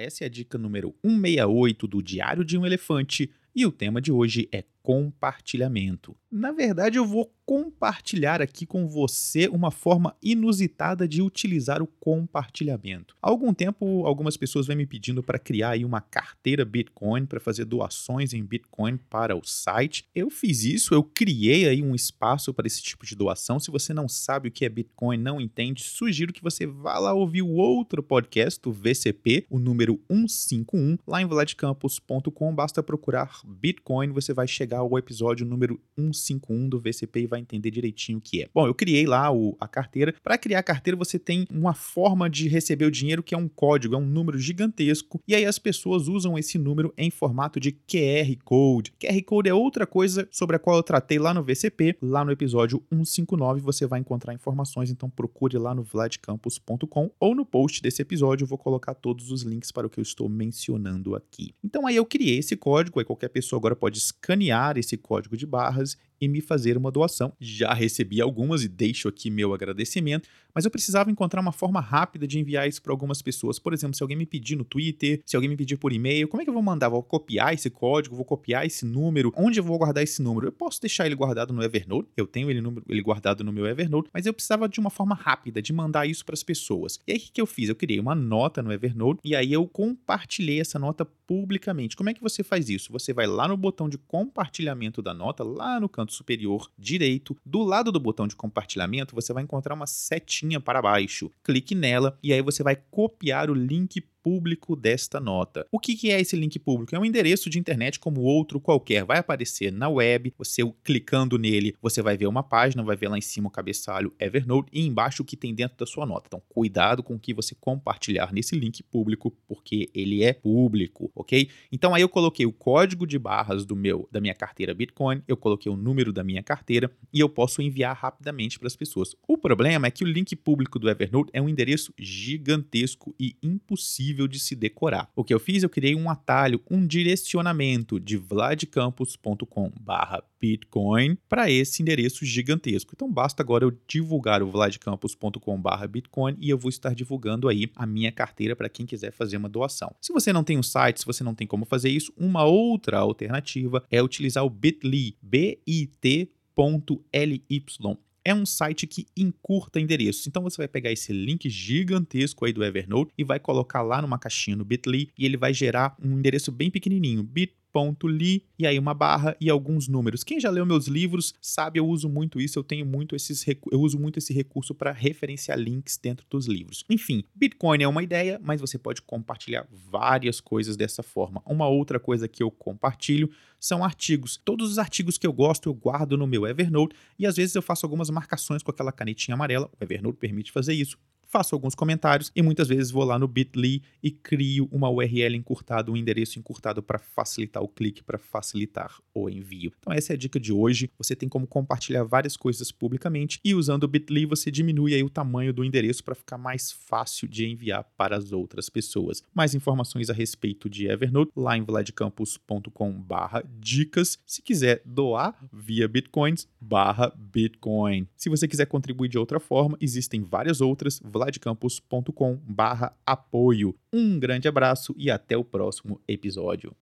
Essa é a dica número 168 do Diário de um Elefante e o tema de hoje é compartilhamento. Na verdade, eu vou compartilhar aqui com você uma forma inusitada de utilizar o compartilhamento. Há algum tempo, algumas pessoas vêm me pedindo para criar aí uma carteira Bitcoin para fazer doações em Bitcoin para o site. Eu fiz isso, eu criei aí um espaço para esse tipo de doação. Se você não sabe o que é Bitcoin, não entende, sugiro que você vá lá ouvir o outro podcast, o VCP, o número 151, lá em vladcampus.com. Basta procurar Bitcoin, você vai chegar ao episódio número 151 do VCP e vai entender direitinho o que é. Bom, eu criei lá o, a carteira. Para criar a carteira, você tem uma forma de receber o dinheiro que é um código, é um número gigantesco. E aí as pessoas usam esse número em formato de QR Code. QR Code é outra coisa sobre a qual eu tratei lá no VCP. Lá no episódio 159 você vai encontrar informações, então procure lá no vladcampus.com ou no post desse episódio eu vou colocar todos os links para o que eu estou mencionando aqui. Então aí eu criei esse código, aí qualquer pessoa agora pode escanear esse código de barras e me fazer uma doação. Já recebi algumas e deixo aqui meu agradecimento, mas eu precisava encontrar uma forma rápida de enviar isso para algumas pessoas. Por exemplo, se alguém me pedir no Twitter, se alguém me pedir por e-mail, como é que eu vou mandar? Vou copiar esse código, vou copiar esse número. Onde eu vou guardar esse número? Eu posso deixar ele guardado no Evernote, eu tenho ele, ele guardado no meu Evernote, mas eu precisava de uma forma rápida de mandar isso para as pessoas. E aí o que eu fiz? Eu criei uma nota no Evernote e aí eu compartilhei essa nota publicamente. Como é que você faz isso? Você vai lá no botão de compartilhamento da nota, lá no canto canto superior direito, do lado do botão de compartilhamento, você vai encontrar uma setinha para baixo. Clique nela e aí você vai copiar o link público desta nota. O que é esse link público? É um endereço de internet como outro qualquer. Vai aparecer na web, você clicando nele, você vai ver uma página, vai ver lá em cima o cabeçalho Evernote e embaixo o que tem dentro da sua nota. Então, cuidado com o que você compartilhar nesse link público, porque ele é público, ok? Então aí eu coloquei o código de barras do meu da minha carteira Bitcoin, eu coloquei o número da minha carteira e eu posso enviar rapidamente para as pessoas. O problema é que o link público do Evernote é um endereço gigantesco e impossível impossível de se decorar. O que eu fiz? Eu criei um atalho, um direcionamento de vladcampus.com/bitcoin para esse endereço gigantesco. Então basta agora eu divulgar o vladcampus.com/bitcoin e eu vou estar divulgando aí a minha carteira para quem quiser fazer uma doação. Se você não tem um site, se você não tem como fazer isso, uma outra alternativa é utilizar o Bitly, B I T .ly é um site que encurta endereços. Então você vai pegar esse link gigantesco aí do Evernote e vai colocar lá numa caixinha no Bitly e ele vai gerar um endereço bem pequenininho, .ly e aí uma barra e alguns números. Quem já leu meus livros sabe, eu uso muito isso, eu tenho muito esses eu uso muito esse recurso para referenciar links dentro dos livros. Enfim, Bitcoin é uma ideia, mas você pode compartilhar várias coisas dessa forma. Uma outra coisa que eu compartilho são artigos. Todos os artigos que eu gosto eu guardo no meu Evernote e às vezes eu faço algumas marcações com aquela canetinha amarela. O Evernote permite fazer isso faço alguns comentários e muitas vezes vou lá no Bitly e crio uma URL encurtada, um endereço encurtado para facilitar o clique, para facilitar o envio. Então essa é a dica de hoje. Você tem como compartilhar várias coisas publicamente e usando o Bitly você diminui aí o tamanho do endereço para ficar mais fácil de enviar para as outras pessoas. Mais informações a respeito de Evernote lá em vladcampus.com/dicas. Se quiser doar via bitcoins/bitcoin. Se você quiser contribuir de outra forma, existem várias outras vladcampus.com/apoio. Um grande abraço e até o próximo episódio.